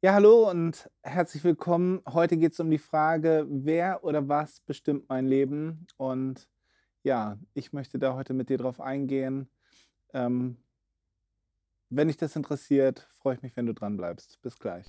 Ja, hallo und herzlich willkommen. Heute geht es um die Frage, wer oder was bestimmt mein Leben? Und ja, ich möchte da heute mit dir drauf eingehen. Ähm, wenn dich das interessiert, freue ich mich, wenn du dran bleibst. Bis gleich.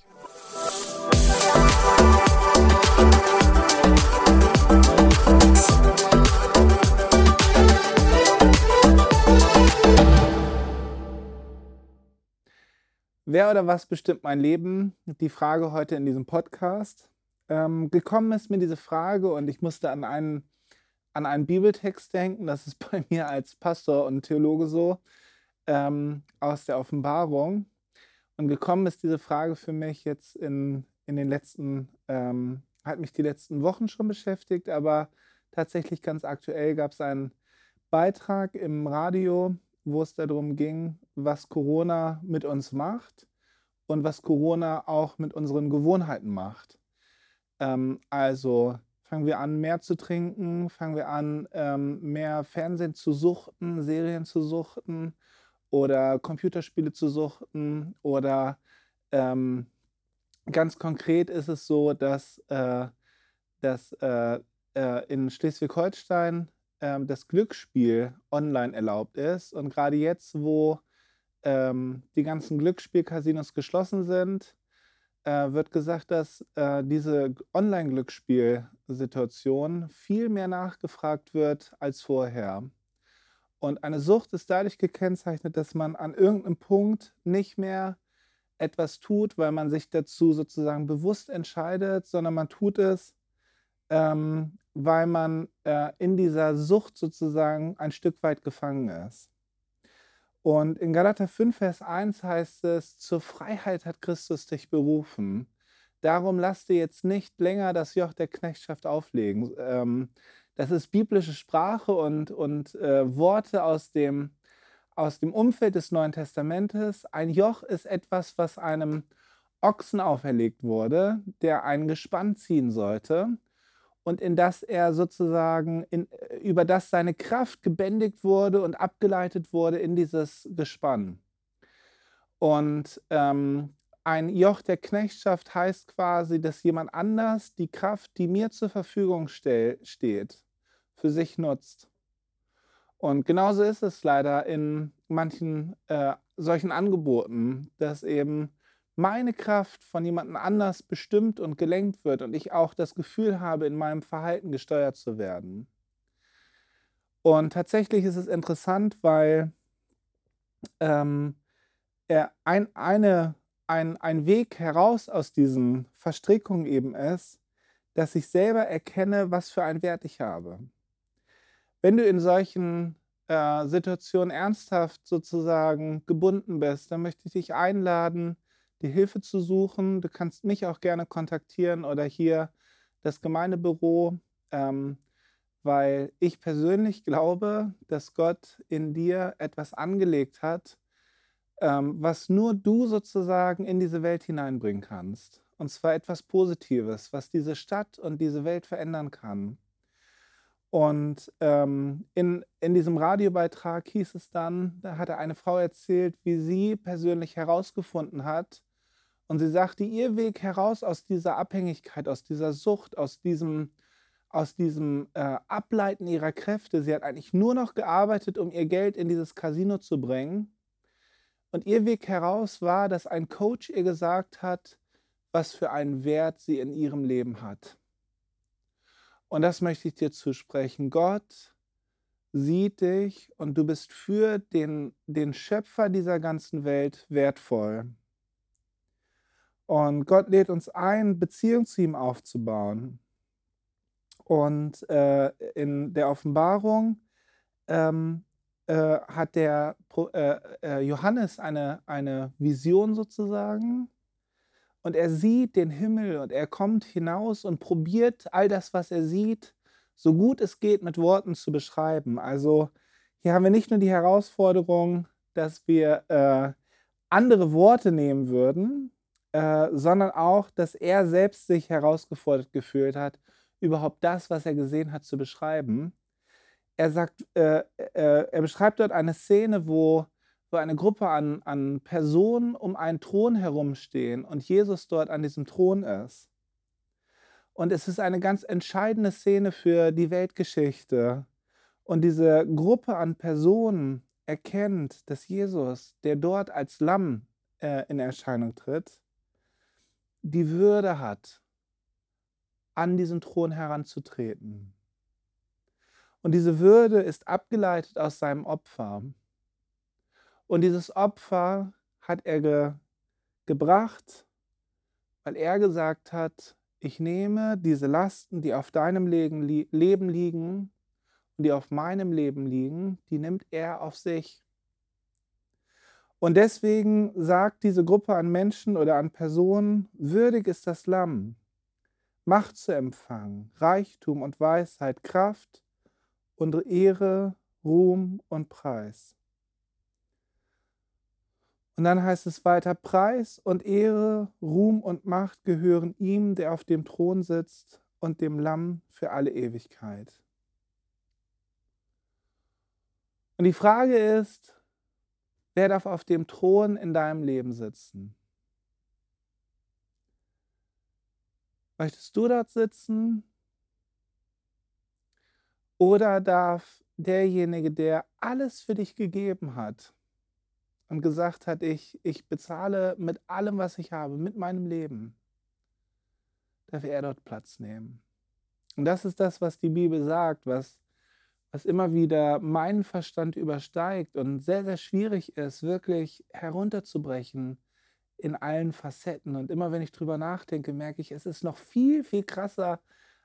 Wer oder was bestimmt mein Leben? Die Frage heute in diesem Podcast. Ähm, gekommen ist mir diese Frage und ich musste an einen, an einen Bibeltext denken. Das ist bei mir als Pastor und Theologe so ähm, aus der Offenbarung. Und gekommen ist diese Frage für mich jetzt in, in den letzten, ähm, hat mich die letzten Wochen schon beschäftigt, aber tatsächlich ganz aktuell gab es einen Beitrag im Radio wo es darum ging, was Corona mit uns macht und was Corona auch mit unseren Gewohnheiten macht. Ähm, also fangen wir an, mehr zu trinken, fangen wir an, ähm, mehr Fernsehen zu suchten, Serien zu suchten oder Computerspiele zu suchten oder ähm, ganz konkret ist es so, dass, äh, dass äh, äh, in Schleswig-Holstein ähm, das Glücksspiel online erlaubt ist. Und gerade jetzt, wo ähm, die ganzen Glücksspiel-Casinos geschlossen sind, äh, wird gesagt, dass äh, diese Online-Glücksspiel-Situation viel mehr nachgefragt wird als vorher. Und eine Sucht ist dadurch gekennzeichnet, dass man an irgendeinem Punkt nicht mehr etwas tut, weil man sich dazu sozusagen bewusst entscheidet, sondern man tut es, ähm, weil man äh, in dieser Sucht sozusagen ein Stück weit gefangen ist. Und in Galater 5, Vers 1 heißt es, zur Freiheit hat Christus dich berufen. Darum lass dir jetzt nicht länger das Joch der Knechtschaft auflegen. Ähm, das ist biblische Sprache und, und äh, Worte aus dem, aus dem Umfeld des Neuen Testamentes. Ein Joch ist etwas, was einem Ochsen auferlegt wurde, der ein Gespann ziehen sollte und in das er sozusagen, in, über das seine Kraft gebändigt wurde und abgeleitet wurde in dieses Gespann. Und ähm, ein Joch der Knechtschaft heißt quasi, dass jemand anders die Kraft, die mir zur Verfügung stell, steht, für sich nutzt. Und genauso ist es leider in manchen äh, solchen Angeboten, dass eben meine Kraft von jemandem anders bestimmt und gelenkt wird und ich auch das Gefühl habe, in meinem Verhalten gesteuert zu werden. Und tatsächlich ist es interessant, weil ähm, ein, eine, ein, ein Weg heraus aus diesen Verstrickungen eben ist, dass ich selber erkenne, was für einen Wert ich habe. Wenn du in solchen äh, Situationen ernsthaft sozusagen gebunden bist, dann möchte ich dich einladen, die Hilfe zu suchen. Du kannst mich auch gerne kontaktieren oder hier das Gemeindebüro, ähm, weil ich persönlich glaube, dass Gott in dir etwas angelegt hat, ähm, was nur du sozusagen in diese Welt hineinbringen kannst. Und zwar etwas Positives, was diese Stadt und diese Welt verändern kann. Und ähm, in, in diesem Radiobeitrag hieß es dann, da hatte eine Frau erzählt, wie sie persönlich herausgefunden hat, und sie sagte, ihr Weg heraus aus dieser Abhängigkeit, aus dieser Sucht, aus diesem, aus diesem äh, Ableiten ihrer Kräfte, sie hat eigentlich nur noch gearbeitet, um ihr Geld in dieses Casino zu bringen. Und ihr Weg heraus war, dass ein Coach ihr gesagt hat, was für einen Wert sie in ihrem Leben hat. Und das möchte ich dir zusprechen. Gott sieht dich und du bist für den, den Schöpfer dieser ganzen Welt wertvoll. Und Gott lädt uns ein, Beziehung zu ihm aufzubauen. Und äh, in der Offenbarung ähm, äh, hat der äh, äh, Johannes eine, eine Vision sozusagen. Und er sieht den Himmel und er kommt hinaus und probiert all das, was er sieht, so gut es geht mit Worten zu beschreiben. Also hier haben wir nicht nur die Herausforderung, dass wir äh, andere Worte nehmen würden, äh, sondern auch, dass er selbst sich herausgefordert gefühlt hat, überhaupt das, was er gesehen hat, zu beschreiben. Er sagt, äh, äh, er beschreibt dort eine Szene, wo, wo eine Gruppe an, an Personen um einen Thron herumstehen und Jesus dort an diesem Thron ist. Und es ist eine ganz entscheidende Szene für die Weltgeschichte. Und diese Gruppe an Personen erkennt, dass Jesus, der dort als Lamm äh, in Erscheinung tritt, die Würde hat, an diesen Thron heranzutreten. Und diese Würde ist abgeleitet aus seinem Opfer. Und dieses Opfer hat er ge gebracht, weil er gesagt hat, ich nehme diese Lasten, die auf deinem Leben liegen und die auf meinem Leben liegen, die nimmt er auf sich. Und deswegen sagt diese Gruppe an Menschen oder an Personen, würdig ist das Lamm, Macht zu empfangen, Reichtum und Weisheit, Kraft und Ehre, Ruhm und Preis. Und dann heißt es weiter, Preis und Ehre, Ruhm und Macht gehören ihm, der auf dem Thron sitzt und dem Lamm für alle Ewigkeit. Und die Frage ist, wer darf auf dem Thron in deinem Leben sitzen? Möchtest du dort sitzen? Oder darf derjenige, der alles für dich gegeben hat und gesagt hat, ich, ich bezahle mit allem, was ich habe, mit meinem Leben, darf er dort Platz nehmen? Und das ist das, was die Bibel sagt, was, was immer wieder meinen Verstand übersteigt und sehr, sehr schwierig ist, wirklich herunterzubrechen in allen Facetten. Und immer wenn ich drüber nachdenke, merke ich, es ist noch viel, viel krasser,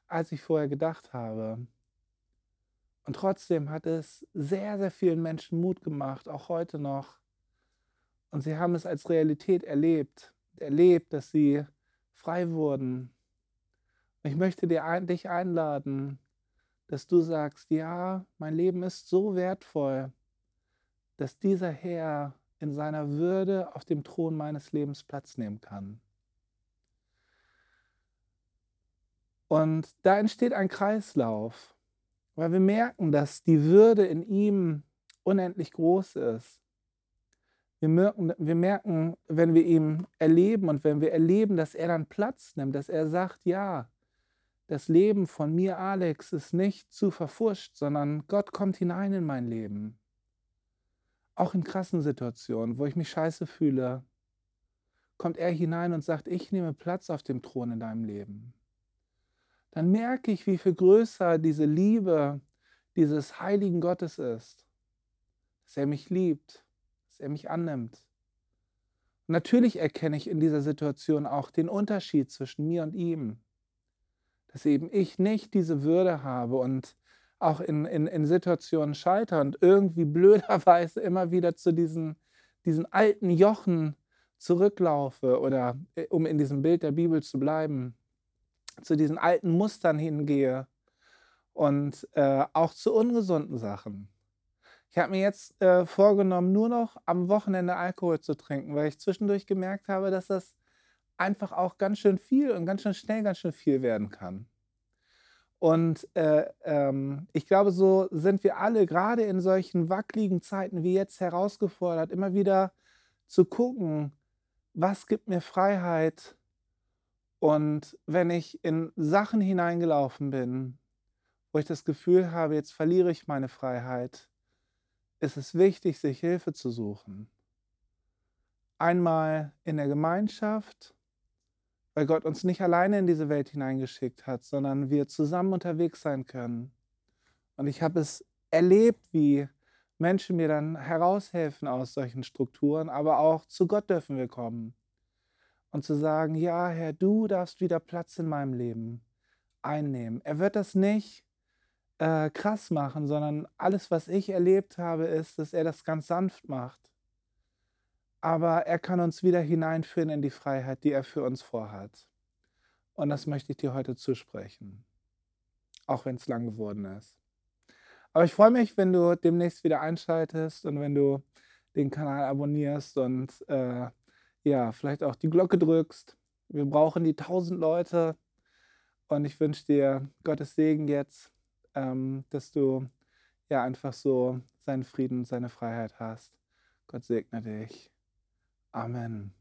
als ich vorher gedacht habe. Und trotzdem hat es sehr, sehr vielen Menschen Mut gemacht, auch heute noch. Und sie haben es als Realität erlebt, erlebt, dass sie frei wurden. Ich möchte dir, dich einladen, dass du sagst, ja, mein Leben ist so wertvoll, dass dieser Herr in seiner Würde auf dem Thron meines Lebens Platz nehmen kann. Und da entsteht ein Kreislauf, weil wir merken, dass die Würde in ihm unendlich groß ist. Wir merken, wir merken, wenn wir ihn erleben und wenn wir erleben, dass er dann Platz nimmt, dass er sagt, ja, das Leben von mir, Alex, ist nicht zu verfuscht, sondern Gott kommt hinein in mein Leben. Auch in krassen Situationen, wo ich mich scheiße fühle, kommt er hinein und sagt, ich nehme Platz auf dem Thron in deinem Leben. Dann merke ich, wie viel größer diese Liebe dieses heiligen Gottes ist. Dass er mich liebt, dass er mich annimmt. Natürlich erkenne ich in dieser Situation auch den Unterschied zwischen mir und ihm. Dass eben ich nicht diese Würde habe und auch in, in, in Situationen scheitere und irgendwie blöderweise immer wieder zu diesen, diesen alten Jochen zurücklaufe oder äh, um in diesem Bild der Bibel zu bleiben, zu diesen alten Mustern hingehe und äh, auch zu ungesunden Sachen. Ich habe mir jetzt äh, vorgenommen, nur noch am Wochenende Alkohol zu trinken, weil ich zwischendurch gemerkt habe, dass das einfach auch ganz schön viel und ganz schön schnell ganz schön viel werden kann. Und äh, ähm, ich glaube, so sind wir alle gerade in solchen wackeligen Zeiten wie jetzt herausgefordert, immer wieder zu gucken, was gibt mir Freiheit. Und wenn ich in Sachen hineingelaufen bin, wo ich das Gefühl habe, jetzt verliere ich meine Freiheit, ist es wichtig, sich Hilfe zu suchen. Einmal in der Gemeinschaft, weil Gott uns nicht alleine in diese Welt hineingeschickt hat, sondern wir zusammen unterwegs sein können. Und ich habe es erlebt, wie Menschen mir dann heraushelfen aus solchen Strukturen, aber auch zu Gott dürfen wir kommen und zu sagen, ja Herr, du darfst wieder Platz in meinem Leben einnehmen. Er wird das nicht äh, krass machen, sondern alles, was ich erlebt habe, ist, dass er das ganz sanft macht aber er kann uns wieder hineinführen in die Freiheit, die er für uns vorhat. Und das möchte ich dir heute zusprechen, auch wenn es lang geworden ist. Aber ich freue mich, wenn du demnächst wieder einschaltest und wenn du den Kanal abonnierst und äh, ja, vielleicht auch die Glocke drückst. Wir brauchen die 1000 Leute und ich wünsche dir Gottes Segen jetzt, ähm, dass du ja einfach so seinen Frieden, seine Freiheit hast. Gott segne dich. Amen.